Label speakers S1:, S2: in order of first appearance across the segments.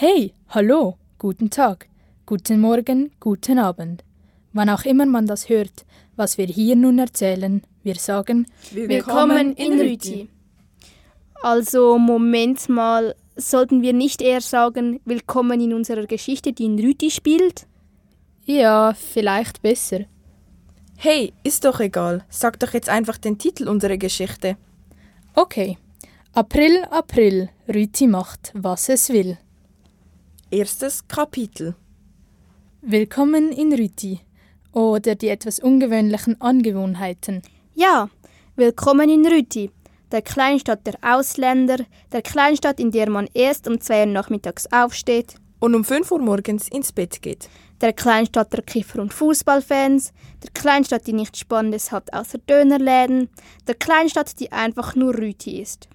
S1: Hey, hallo, guten Tag, guten Morgen, guten Abend. Wann auch immer man das hört, was wir hier nun erzählen, wir sagen
S2: Willkommen in Rüti. Also, Moment mal, sollten wir nicht eher sagen Willkommen in unserer Geschichte, die in Rüti spielt?
S1: Ja, vielleicht besser.
S3: Hey, ist doch egal. Sag doch jetzt einfach den Titel unserer Geschichte.
S1: Okay. April, April, Rüti macht, was es will.
S3: Erstes Kapitel.
S1: Willkommen in Rüti. Oder die etwas ungewöhnlichen Angewohnheiten.
S2: Ja, willkommen in Rüti, der Kleinstadt der Ausländer, der Kleinstadt, in der man erst um zwei Uhr nachmittags aufsteht.
S3: Und um 5 Uhr morgens ins Bett geht.
S2: Der Kleinstadt der Kiffer- und Fußballfans, der Kleinstadt, die nichts Spannendes hat außer Dönerläden, der Kleinstadt, die einfach nur Rüti ist.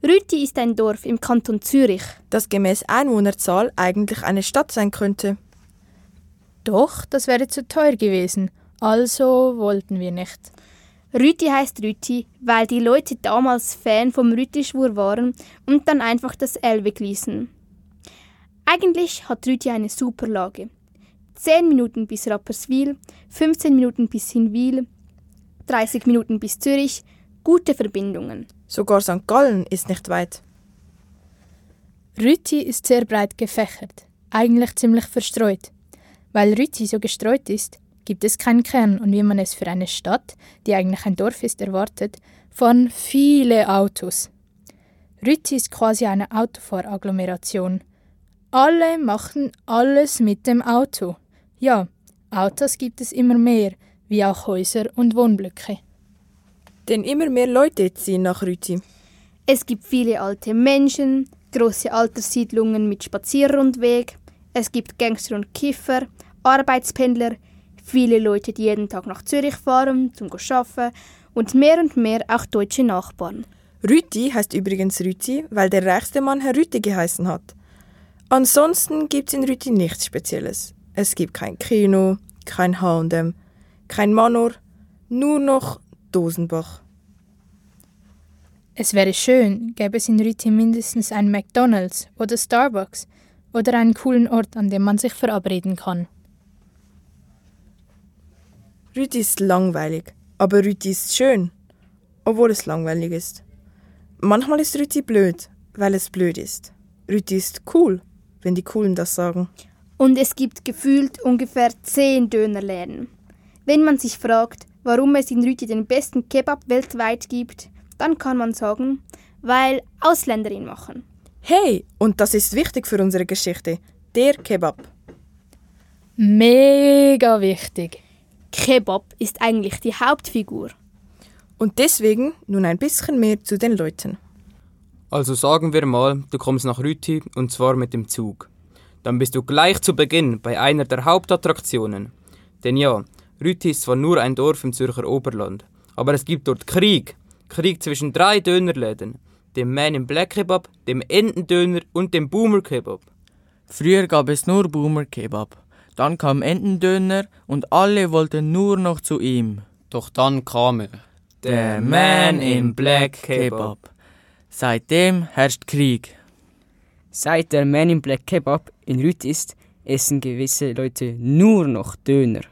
S2: Rüti ist ein Dorf im Kanton Zürich.
S3: Das gemäß Einwohnerzahl eigentlich eine Stadt sein könnte.
S1: Doch, das wäre zu teuer gewesen. Also wollten wir nicht.
S2: Rüti heißt Rüti, weil die Leute damals Fan vom Rüti-Schwur waren und dann einfach das L wegließen. Eigentlich hat Rüti eine super Lage. 10 Minuten bis Rapperswil, 15 Minuten bis Hinwil, 30 Minuten bis Zürich, gute Verbindungen.
S3: Sogar St. Gallen ist nicht weit.
S1: Rüti ist sehr breit gefächert, eigentlich ziemlich verstreut. Weil Rüti so gestreut ist, gibt es keinen Kern und wie man es für eine Stadt, die eigentlich ein Dorf ist, erwartet, von viele Autos. Rüti ist quasi eine Autofahragglomeration. Alle machen alles mit dem Auto. Ja, Autos gibt es immer mehr, wie auch Häuser und Wohnblöcke.
S3: Denn immer mehr Leute ziehen nach Rüti.
S2: Es gibt viele alte Menschen, große Alterssiedlungen mit Spazierrundweg, es gibt Gangster und Kiffer, Arbeitspendler, viele Leute, die jeden Tag nach Zürich fahren, zum arbeiten und mehr und mehr auch deutsche Nachbarn.
S3: Rüti heißt übrigens Rüti, weil der reichste Mann Herr Rüti geheißen hat. Ansonsten gibt's in Rüti nichts Spezielles. Es gibt kein Kino, kein H&M, kein Manor, nur noch Dosenbach.
S1: Es wäre schön, gäbe es in Rüti mindestens ein McDonald's oder Starbucks oder einen coolen Ort, an dem man sich verabreden kann.
S3: Rüti ist langweilig, aber Rüti ist schön, obwohl es langweilig ist. Manchmal ist Rüti blöd, weil es blöd ist. Rüti ist cool, wenn die Coolen das sagen.
S2: Und es gibt gefühlt ungefähr zehn Dönerläden. Wenn man sich fragt, warum es in Rüti den besten Kebab weltweit gibt, dann kann man sagen, weil Ausländer ihn machen.
S3: Hey, und das ist wichtig für unsere Geschichte. Der Kebab.
S1: Mega wichtig.
S2: Kebab ist eigentlich die Hauptfigur.
S3: Und deswegen nun ein bisschen mehr zu den Leuten.
S4: Also sagen wir mal, du kommst nach Rüti und zwar mit dem Zug. Dann bist du gleich zu Beginn bei einer der Hauptattraktionen. Denn ja, Rüti ist zwar nur ein Dorf im Zürcher Oberland, aber es gibt dort Krieg. Krieg zwischen drei Dönerläden. Dem Man in Black Kebab, dem Entendöner und dem Boomer Kebab.
S5: Früher gab es nur Boomer Kebab. Dann kam Entendöner und alle wollten nur noch zu ihm.
S4: Doch dann kam er. Der Man in Black Kebab.
S5: Seitdem herrscht Krieg.
S6: Seit der Man in Black Kebab in Rüt ist, essen gewisse Leute nur noch Döner.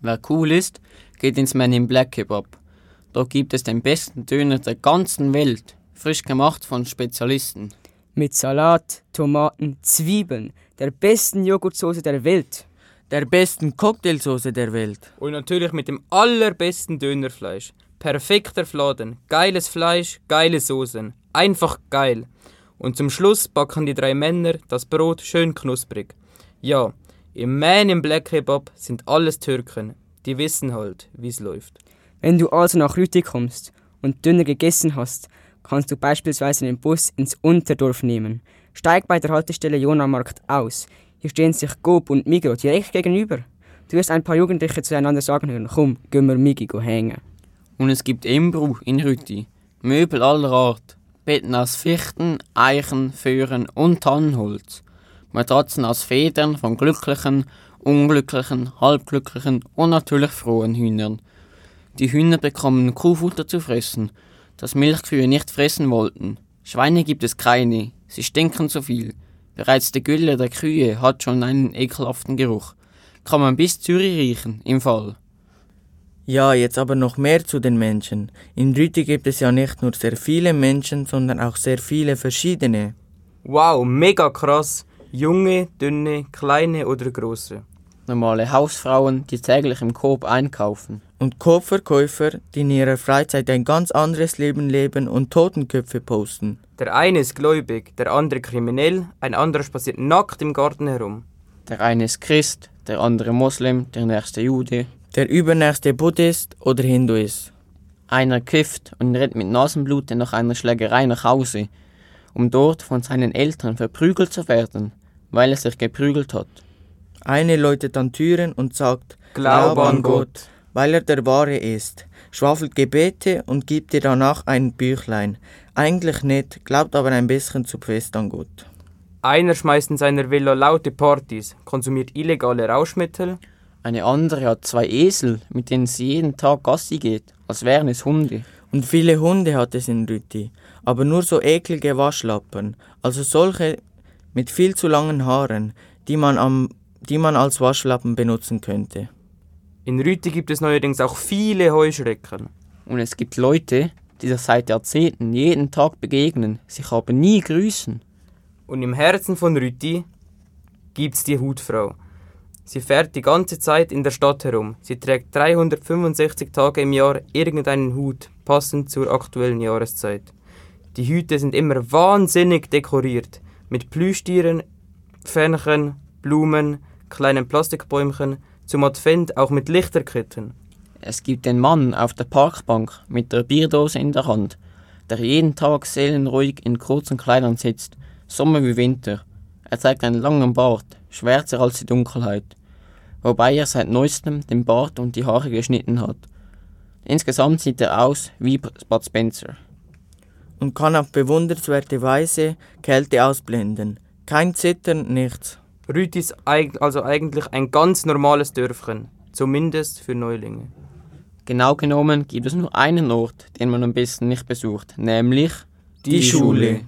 S4: Wer cool ist, geht ins Man in Black Kebab. Dort gibt es den besten Döner der ganzen Welt, frisch gemacht von Spezialisten.
S6: Mit Salat, Tomaten, Zwiebeln, der besten Joghurtsoße der Welt.
S5: Der besten Cocktailsoße der Welt.
S4: Und natürlich mit dem allerbesten Dönerfleisch. Perfekter Fladen, geiles Fleisch, geile Soßen. Einfach geil. Und zum Schluss backen die drei Männer das Brot schön knusprig. Ja, im Man im Black Kebab sind alles Türken. Die wissen halt, wie's läuft.
S6: Wenn du also nach Rüti kommst und Döner gegessen hast, kannst du beispielsweise den Bus ins Unterdorf nehmen. Steig bei der Haltestelle Jonamarkt aus. Hier stehen sich Coop und Migro direkt gegenüber. Du wirst ein paar Jugendliche zueinander sagen hören, komm, gehen wir Migi hängen.
S4: Und es gibt Imbru in Rüti. Möbel aller Art. Betten aus Fichten, Eichen, Föhren und Tannenholz. Matratzen aus Federn von glücklichen, unglücklichen, halbglücklichen und natürlich frohen Hühnern. Die Hühner bekommen Kuhfutter zu fressen, das Milchkühe nicht fressen wollten. Schweine gibt es keine, sie stinken zu viel.
S7: Bereits die Gülle der Kühe hat schon einen ekelhaften Geruch. Kann man bis Zürich riechen, im Fall.
S5: Ja, jetzt aber noch mehr zu den Menschen. In Rüti gibt es ja nicht nur sehr viele Menschen, sondern auch sehr viele verschiedene.
S4: Wow, mega krass. Junge, dünne, kleine oder große.
S7: Normale Hausfrauen, die täglich im Coop einkaufen.
S5: Und Coop-Verkäufer, die in ihrer Freizeit ein ganz anderes Leben leben und Totenköpfe posten.
S4: Der eine ist gläubig, der andere kriminell, ein anderer spaziert nackt im Garten herum.
S7: Der eine ist Christ, der andere Moslem, der nächste Jude.
S5: Der übernächste Buddhist oder Hinduist.
S7: Einer kifft und rennt mit Nasenblute nach einer Schlägerei nach Hause, um dort von seinen Eltern verprügelt zu werden, weil er sich geprügelt hat.
S5: Eine läutet an Türen und sagt,
S4: Glaub an Gott.
S5: Weil er der Wahre ist, schwafelt Gebete und gibt dir danach ein Büchlein. Eigentlich nicht, glaubt aber ein bisschen zu fest an Gott.
S4: Einer schmeißt in seiner Villa laute Partys, konsumiert illegale Rauschmittel.
S7: Eine andere hat zwei Esel, mit denen sie jeden Tag Gassi geht, als wären es Hunde.
S5: Und viele Hunde hat es in Rüti, aber nur so eklige Waschlappen, also solche mit viel zu langen Haaren, die man, am, die man als Waschlappen benutzen könnte.
S4: In Rüti gibt es neuerdings auch viele Heuschrecken.
S7: Und es gibt Leute, die sich seit Jahrzehnten jeden Tag begegnen, sich aber nie grüßen.
S4: Und im Herzen von Rüti gibt's die Hutfrau. Sie fährt die ganze Zeit in der Stadt herum. Sie trägt 365 Tage im Jahr irgendeinen Hut, passend zur aktuellen Jahreszeit. Die Hüte sind immer wahnsinnig dekoriert, mit Plüschtieren, Fähnchen, Blumen, kleinen Plastikbäumchen, zum Advent auch mit Lichterketten.
S7: Es gibt den Mann auf der Parkbank mit der Bierdose in der Hand, der jeden Tag seelenruhig in kurzen Kleidern sitzt, Sommer wie Winter. Er trägt einen langen Bart, schwärzer als die Dunkelheit, wobei er seit neuestem den Bart und die Haare geschnitten hat. Insgesamt sieht er aus wie Bud Spencer.
S5: Und kann auf bewundernswerte Weise Kälte ausblenden. Kein Zittern, nichts.
S4: Rüti ist also eigentlich ein ganz normales Dörfchen, zumindest für Neulinge.
S7: Genau genommen gibt es nur einen Ort, den man am besten nicht besucht, nämlich
S5: Die Schule.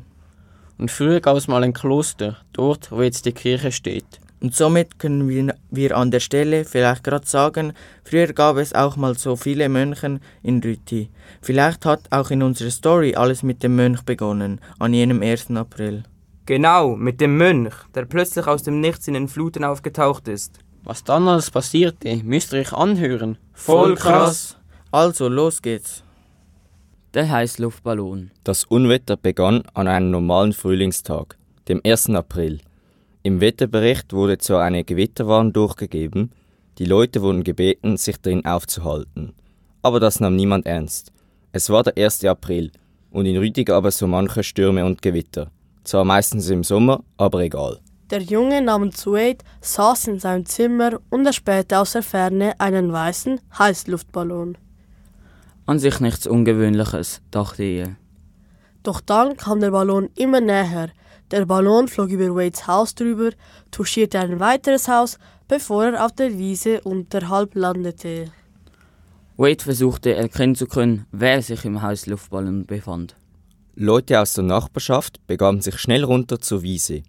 S7: Und früher gab es mal ein Kloster, dort, wo jetzt die Kirche steht.
S5: Und somit können wir, wir an der Stelle vielleicht gerade sagen, früher gab es auch mal so viele Mönchen in Rüti. Vielleicht hat auch in unserer Story alles mit dem Mönch begonnen, an jenem 1. April.
S4: Genau, mit dem Mönch, der plötzlich aus dem Nichts in den Fluten aufgetaucht ist.
S7: Was dann alles passierte, müsst ihr euch anhören.
S4: Voll krass.
S5: Also, los geht's.
S8: Der Heißluftballon.
S9: Das Unwetter begann an einem normalen Frühlingstag, dem 1. April. Im Wetterbericht wurde zwar eine Gewitterwarnung durchgegeben, die Leute wurden gebeten, sich drin aufzuhalten. Aber das nahm niemand ernst. Es war der 1. April und in Rüti gab es so manche Stürme und Gewitter. Zwar meistens im Sommer, aber egal.
S10: Der Junge namens Wade saß in seinem Zimmer und erspähte aus der Ferne einen weißen Heißluftballon.
S8: An sich nichts Ungewöhnliches, dachte ich.
S10: Doch dann kam der Ballon immer näher. Der Ballon flog über Wades Haus drüber, touchierte ein weiteres Haus, bevor er auf der Wiese unterhalb landete.
S8: Wade versuchte erkennen zu können, wer sich im Heißluftballon befand.
S9: Leute aus der Nachbarschaft begaben sich schnell runter zur Wiese.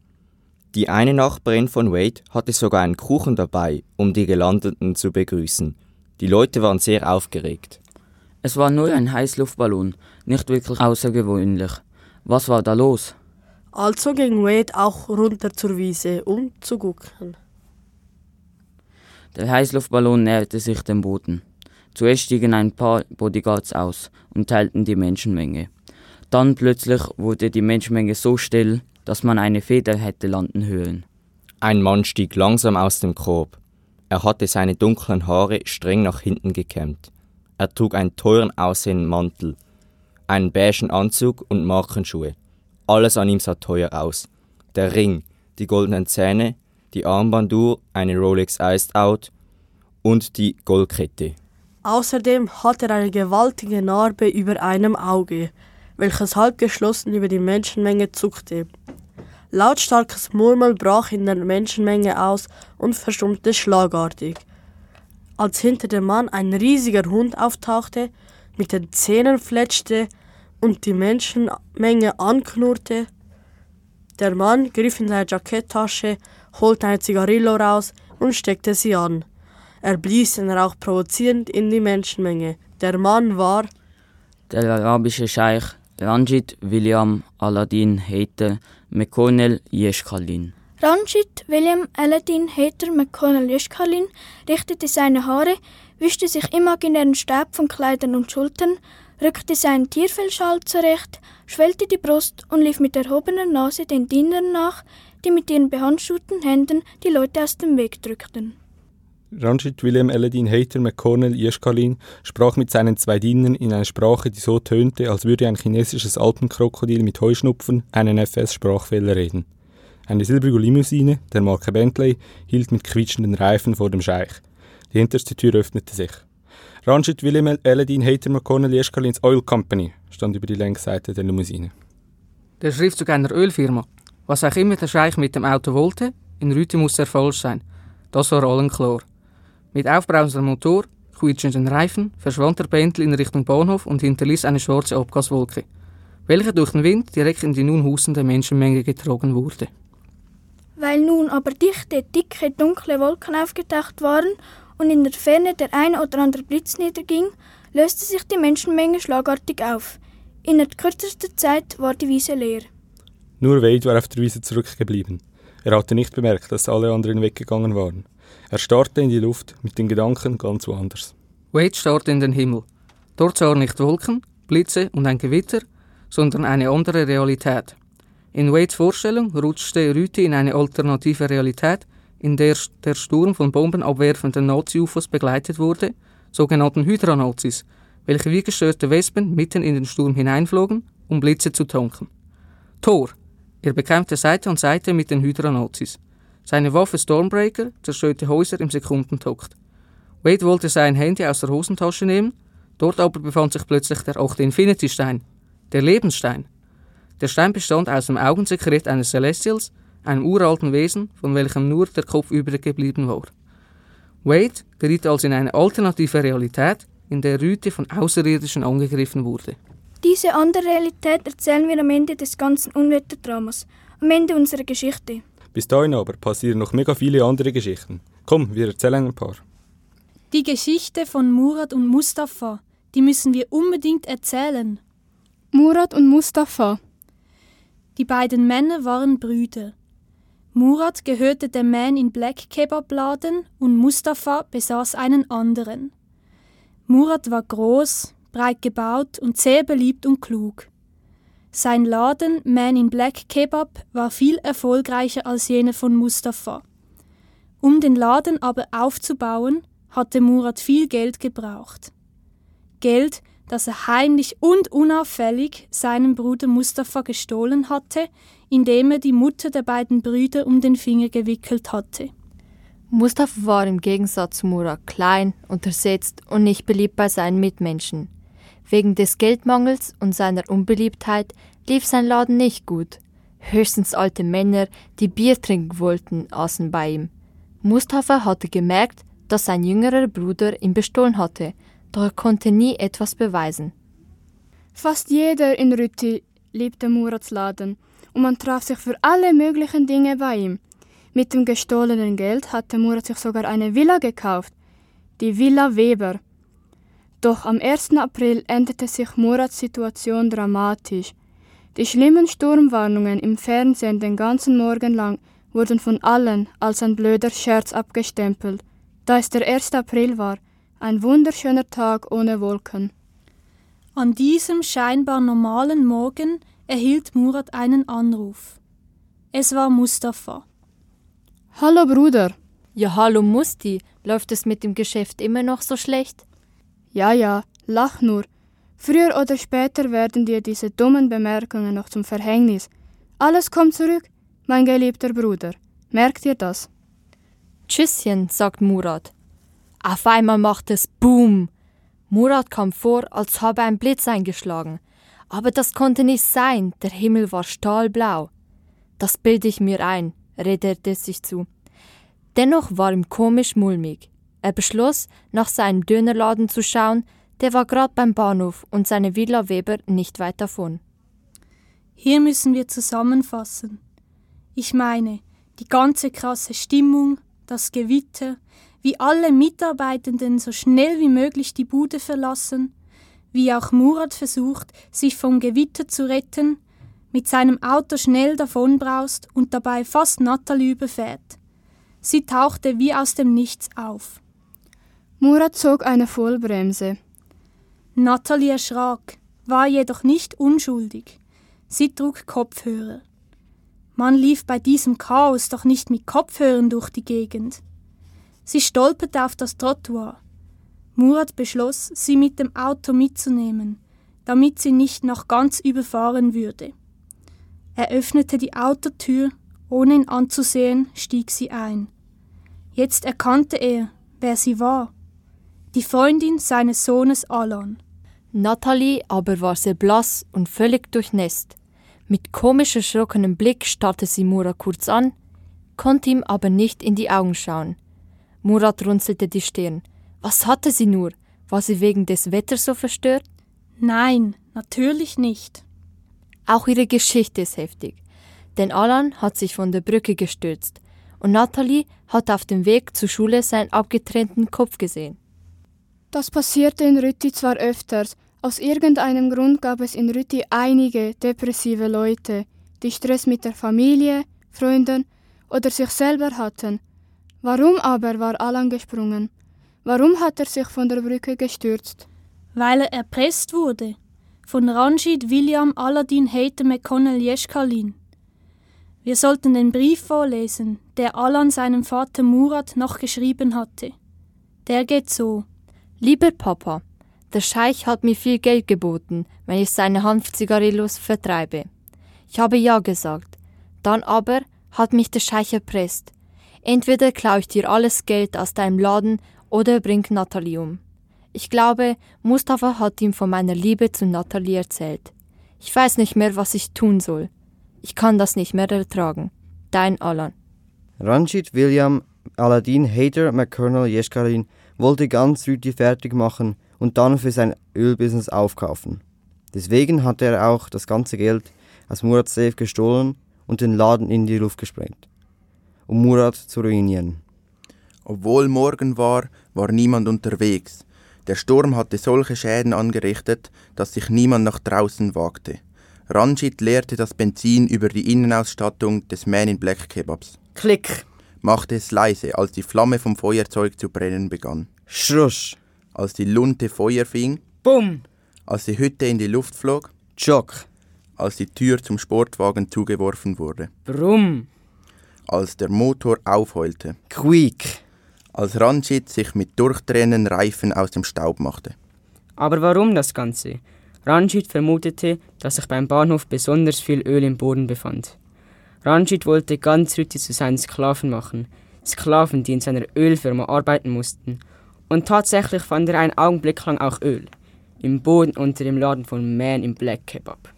S9: Die eine Nachbarin von Wade hatte sogar einen Kuchen dabei, um die Gelandeten zu begrüßen. Die Leute waren sehr aufgeregt.
S8: Es war nur ein Heißluftballon, nicht wirklich außergewöhnlich. Was war da los?
S10: Also ging Wade auch runter zur Wiese, um zu gucken.
S8: Der Heißluftballon näherte sich dem Boden. Zuerst stiegen ein paar Bodyguards aus und teilten die Menschenmenge. Dann plötzlich wurde die Menschenmenge so still, dass man eine Feder hätte landen hören.
S9: Ein Mann stieg langsam aus dem Korb. Er hatte seine dunklen Haare streng nach hinten gekämmt. Er trug einen teuren aussehenden Mantel, einen beigen Anzug und Markenschuhe. Alles an ihm sah teuer aus. Der Ring, die goldenen Zähne, die Armbanduhr, eine Rolex Iced Out und die Goldkette.
S10: Außerdem hatte er eine gewaltige Narbe über einem Auge, welches halb geschlossen über die Menschenmenge zuckte. Lautstarkes Murmeln brach in der Menschenmenge aus und verstummte schlagartig. Als hinter dem Mann ein riesiger Hund auftauchte, mit den Zähnen fletschte und die Menschenmenge anknurrte, Der Mann griff in seine Jacketttasche, holte eine Zigarillo raus und steckte sie an. Er blies den Rauch provozierend in die Menschenmenge. Der Mann war
S8: Der arabische Scheich Ranjit William Aladdin Heiter McConnell Jeschkalin.
S11: Ranjit William Aladdin Heter McConnell Jeschkalin richtete seine Haare, wischte sich imaginären Stab von Kleidern und Schultern, rückte seinen Tierfellschal zurecht, schwellte die Brust und lief mit erhobener Nase den Dienern nach, die mit ihren behandschuhten Händen die Leute aus dem Weg drückten.
S12: Ranjit William Aladdin Hater McConnell Jeschkalin sprach mit seinen zwei Dienern in einer Sprache, die so tönte, als würde ein chinesisches Alpenkrokodil mit Heuschnupfen einen FS-Sprachfehler reden. Eine silbrige Limousine, der Marke Bentley, hielt mit quietschenden Reifen vor dem Scheich. Die hinterste Tür öffnete sich. Ranjit William Aladdin Hater McConnell Jeschkalins Oil Company stand über die Längsseite der Limousine.
S13: Der Schriftzug einer Ölfirma. Was auch immer der Scheich mit dem Auto wollte, in Rüte muss er falsch sein. Das war allen klar. Mit aufbrausendem Motor, quietschenden Reifen verschwand der Bentley in Richtung Bahnhof und hinterließ eine schwarze Abgaswolke, welche durch den Wind direkt in die nun hustende Menschenmenge getragen wurde.
S11: Weil nun aber dichte, dicke, dunkle Wolken aufgetaucht waren und in der Ferne der ein oder andere Blitz niederging, löste sich die Menschenmenge schlagartig auf. Innerhalb kürzester Zeit war die Wiese leer.
S12: Nur Wade war auf der Wiese zurückgeblieben. Er hatte nicht bemerkt, dass alle anderen weggegangen waren. Er starrte in die Luft, mit den Gedanken ganz woanders.
S13: Wade starrte in den Himmel. Dort sah er nicht Wolken, Blitze und ein Gewitter, sondern eine andere Realität. In Wades Vorstellung rutschte Rüti in eine alternative Realität, in der der Sturm von bombenabwerfenden Nazi-UFOs begleitet wurde, sogenannten Hydra-Nazis, welche wie gestörte Wespen mitten in den Sturm hineinflogen, um Blitze zu tanken. Thor. Er bekämpfte Seite an Seite mit den Hydra-Nazis. Seine Waffe Stormbreaker zerstörte Häuser im Sekundentakt. Wade wollte sein Handy aus der Hosentasche nehmen, dort aber befand sich plötzlich der achte Infinity-Stein, der Lebensstein. Der Stein bestand aus dem Augensekret eines Celestials, einem uralten Wesen, von welchem nur der Kopf übrig geblieben war. Wade geriet also in eine alternative Realität, in der Rüte von Außerirdischen angegriffen wurde.
S11: Diese andere Realität erzählen wir am Ende des ganzen Unwetterdramas, am Ende unserer Geschichte.
S12: Bis dahin aber passieren noch mega viele andere Geschichten. Komm, wir erzählen ein paar.
S14: Die Geschichte von Murat und Mustafa, die müssen wir unbedingt erzählen.
S15: Murat und Mustafa.
S14: Die beiden Männer waren Brüder. Murat gehörte dem Man in Black Kebabladen und Mustafa besaß einen anderen. Murat war groß, breit gebaut und sehr beliebt und klug. Sein Laden Man in Black Kebab war viel erfolgreicher als jener von Mustafa. Um den Laden aber aufzubauen, hatte Murat viel Geld gebraucht. Geld, das er heimlich und unauffällig seinem Bruder Mustafa gestohlen hatte, indem er die Mutter der beiden Brüder um den Finger gewickelt hatte.
S2: Mustafa war im Gegensatz zu Murat klein, untersetzt und nicht beliebt bei seinen Mitmenschen. Wegen des Geldmangels und seiner Unbeliebtheit lief sein Laden nicht gut. Höchstens alte Männer, die Bier trinken wollten, aßen bei ihm. Mustafa hatte gemerkt, dass sein jüngerer Bruder ihn bestohlen hatte, doch er konnte nie etwas beweisen.
S15: Fast jeder in Rütti liebte Murats Laden und man traf sich für alle möglichen Dinge bei ihm. Mit dem gestohlenen Geld hatte Murat sich sogar eine Villa gekauft, die Villa Weber. Doch am 1. April änderte sich Murats Situation dramatisch. Die schlimmen Sturmwarnungen im Fernsehen den ganzen Morgen lang wurden von allen als ein blöder Scherz abgestempelt, da es der 1. April war, ein wunderschöner Tag ohne Wolken.
S14: An diesem scheinbar normalen Morgen erhielt Murat einen Anruf. Es war Mustafa.
S15: Hallo Bruder.
S2: Ja, hallo Musti, läuft es mit dem Geschäft immer noch so schlecht?
S15: Ja, ja, lach nur. Früher oder später werden dir diese dummen Bemerkungen noch zum Verhängnis. Alles kommt zurück, mein geliebter Bruder. Merkt ihr das?
S2: Tschüsschen, sagt Murat. Auf einmal macht es Boom. Murat kam vor, als habe ein Blitz eingeschlagen. Aber das konnte nicht sein, der Himmel war stahlblau. Das bilde ich mir ein, redete er sich zu. Dennoch war ihm komisch mulmig. Er beschloss, nach seinem Dönerladen zu schauen, der war gerade beim Bahnhof und seine Villa Weber nicht weit davon.
S14: Hier müssen wir zusammenfassen. Ich meine, die ganze krasse Stimmung, das Gewitter, wie alle Mitarbeitenden so schnell wie möglich die Bude verlassen, wie auch Murat versucht, sich vom Gewitter zu retten, mit seinem Auto schnell davonbraust und dabei fast Natalie überfährt. Sie tauchte wie aus dem Nichts auf.
S16: Murat zog eine Vollbremse.
S14: Natalie erschrak, war jedoch nicht unschuldig. Sie trug Kopfhörer. Man lief bei diesem Chaos doch nicht mit Kopfhörern durch die Gegend. Sie stolperte auf das Trottoir. Murat beschloss, sie mit dem Auto mitzunehmen, damit sie nicht noch ganz überfahren würde. Er öffnete die Autotür, ohne ihn anzusehen, stieg sie ein. Jetzt erkannte er, wer sie war. Die Freundin seines Sohnes Alan.
S2: Natalie aber war sehr blass und völlig durchnässt. Mit komisch erschrockenem Blick starrte sie Murat kurz an, konnte ihm aber nicht in die Augen schauen. Murat runzelte die Stirn. Was hatte sie nur? War sie wegen des Wetters so verstört?
S14: Nein, natürlich nicht.
S2: Auch ihre Geschichte ist heftig. Denn Alan hat sich von der Brücke gestürzt und Natalie hat auf dem Weg zur Schule seinen abgetrennten Kopf gesehen.
S16: Das passierte in Rütti zwar öfters, aus irgendeinem Grund gab es in Rütti einige depressive Leute, die Stress mit der Familie, Freunden oder sich selber hatten. Warum aber war Alan gesprungen? Warum hat er sich von der Brücke gestürzt?
S14: Weil er erpresst wurde. Von Ranjit William Aladdin Hater McConnell Jeschkalin. Wir sollten den Brief vorlesen, der Alan seinem Vater Murat noch geschrieben hatte. Der geht so.
S2: Lieber Papa, der Scheich hat mir viel Geld geboten, wenn ich seine Hanfzigarillos vertreibe. Ich habe ja gesagt. Dann aber hat mich der Scheich erpresst. Entweder klaue ich dir alles Geld aus deinem Laden oder bring Natalie um. Ich glaube, Mustafa hat ihm von meiner Liebe zu Natalie erzählt. Ich weiß nicht mehr, was ich tun soll. Ich kann das nicht mehr ertragen. Dein Alan.
S17: Ranjit William Aladdin Hader McConnell Jeschkarin wollte ganz Rüti fertig machen und dann für sein Ölbusiness aufkaufen. Deswegen hat er auch das ganze Geld aus Murats Safe gestohlen und den Laden in die Luft gesprengt, um Murat zu ruinieren.
S18: Obwohl Morgen war, war niemand unterwegs. Der Sturm hatte solche Schäden angerichtet, dass sich niemand nach draußen wagte. Ranjit leerte das Benzin über die Innenausstattung des Man in Black Kebabs.
S5: Klick!
S18: Machte es leise, als die Flamme vom Feuerzeug zu brennen begann.
S17: Schrusch!
S18: Als die Lunte Feuer fing.
S5: Bumm!
S18: Als die Hütte in die Luft flog.
S17: Schock!
S18: Als die Tür zum Sportwagen zugeworfen wurde.
S5: Brumm!
S18: Als der Motor aufheulte.
S17: Quiek!
S18: Als Ranjit sich mit durchtrennen Reifen aus dem Staub machte.
S6: Aber warum das Ganze? Ranjit vermutete, dass sich beim Bahnhof besonders viel Öl im Boden befand. Ranjit wollte ganz Rütti zu seinen Sklaven machen, Sklaven, die in seiner Ölfirma arbeiten mussten. Und tatsächlich fand er einen Augenblick lang auch Öl, im Boden unter dem Laden von Man im Black Kebab.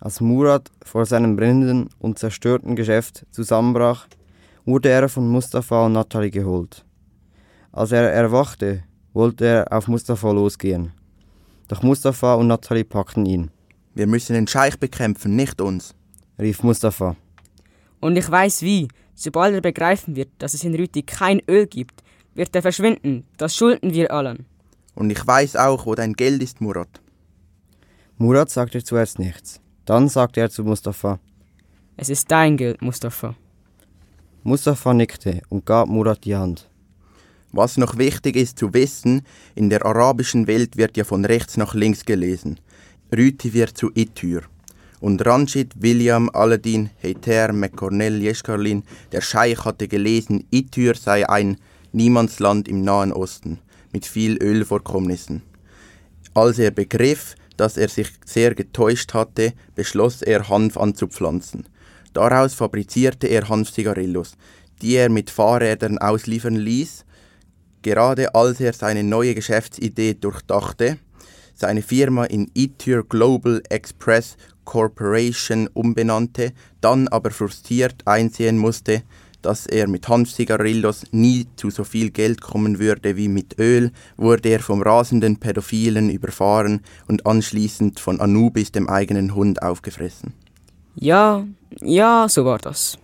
S17: Als Murat vor seinem brennenden und zerstörten Geschäft zusammenbrach, wurde er von Mustafa und Natalie geholt. Als er erwachte, wollte er auf Mustafa losgehen. Doch Mustafa und Natalie packten ihn.
S18: Wir müssen den Scheich bekämpfen, nicht uns,
S17: rief Mustafa.
S6: Und ich weiß wie. Sobald er begreifen wird, dass es in Rüti kein Öl gibt, wird er verschwinden. Das schulden wir allen.
S18: Und ich weiß auch, wo dein Geld ist, Murat.
S17: Murat sagte zuerst nichts. Dann sagte er zu Mustafa:
S6: Es ist dein Geld, Mustafa.
S17: Mustafa nickte und gab Murat die Hand.
S18: Was noch wichtig ist zu wissen, in der arabischen Welt wird ja von rechts nach links gelesen. Rüti wird zu Itür. Und Ranjit William Aladdin Heiter McCornell Jeschkarlin, der Scheich hatte gelesen, Itür sei ein Niemandsland im Nahen Osten mit viel Ölvorkommnissen. Als er begriff, dass er sich sehr getäuscht hatte, beschloss er, Hanf anzupflanzen. Daraus fabrizierte er Hanfzigarillos, die er mit Fahrrädern ausliefern ließ, gerade als er seine neue Geschäftsidee durchdachte, seine Firma in Ityr Global Express Corporation umbenannte, dann aber frustriert einsehen musste, dass er mit Hanfzigarillos nie zu so viel Geld kommen würde wie mit Öl, wurde er vom rasenden Pädophilen überfahren und anschließend von Anubis, dem eigenen Hund, aufgefressen.
S6: Ja, ja, so war das.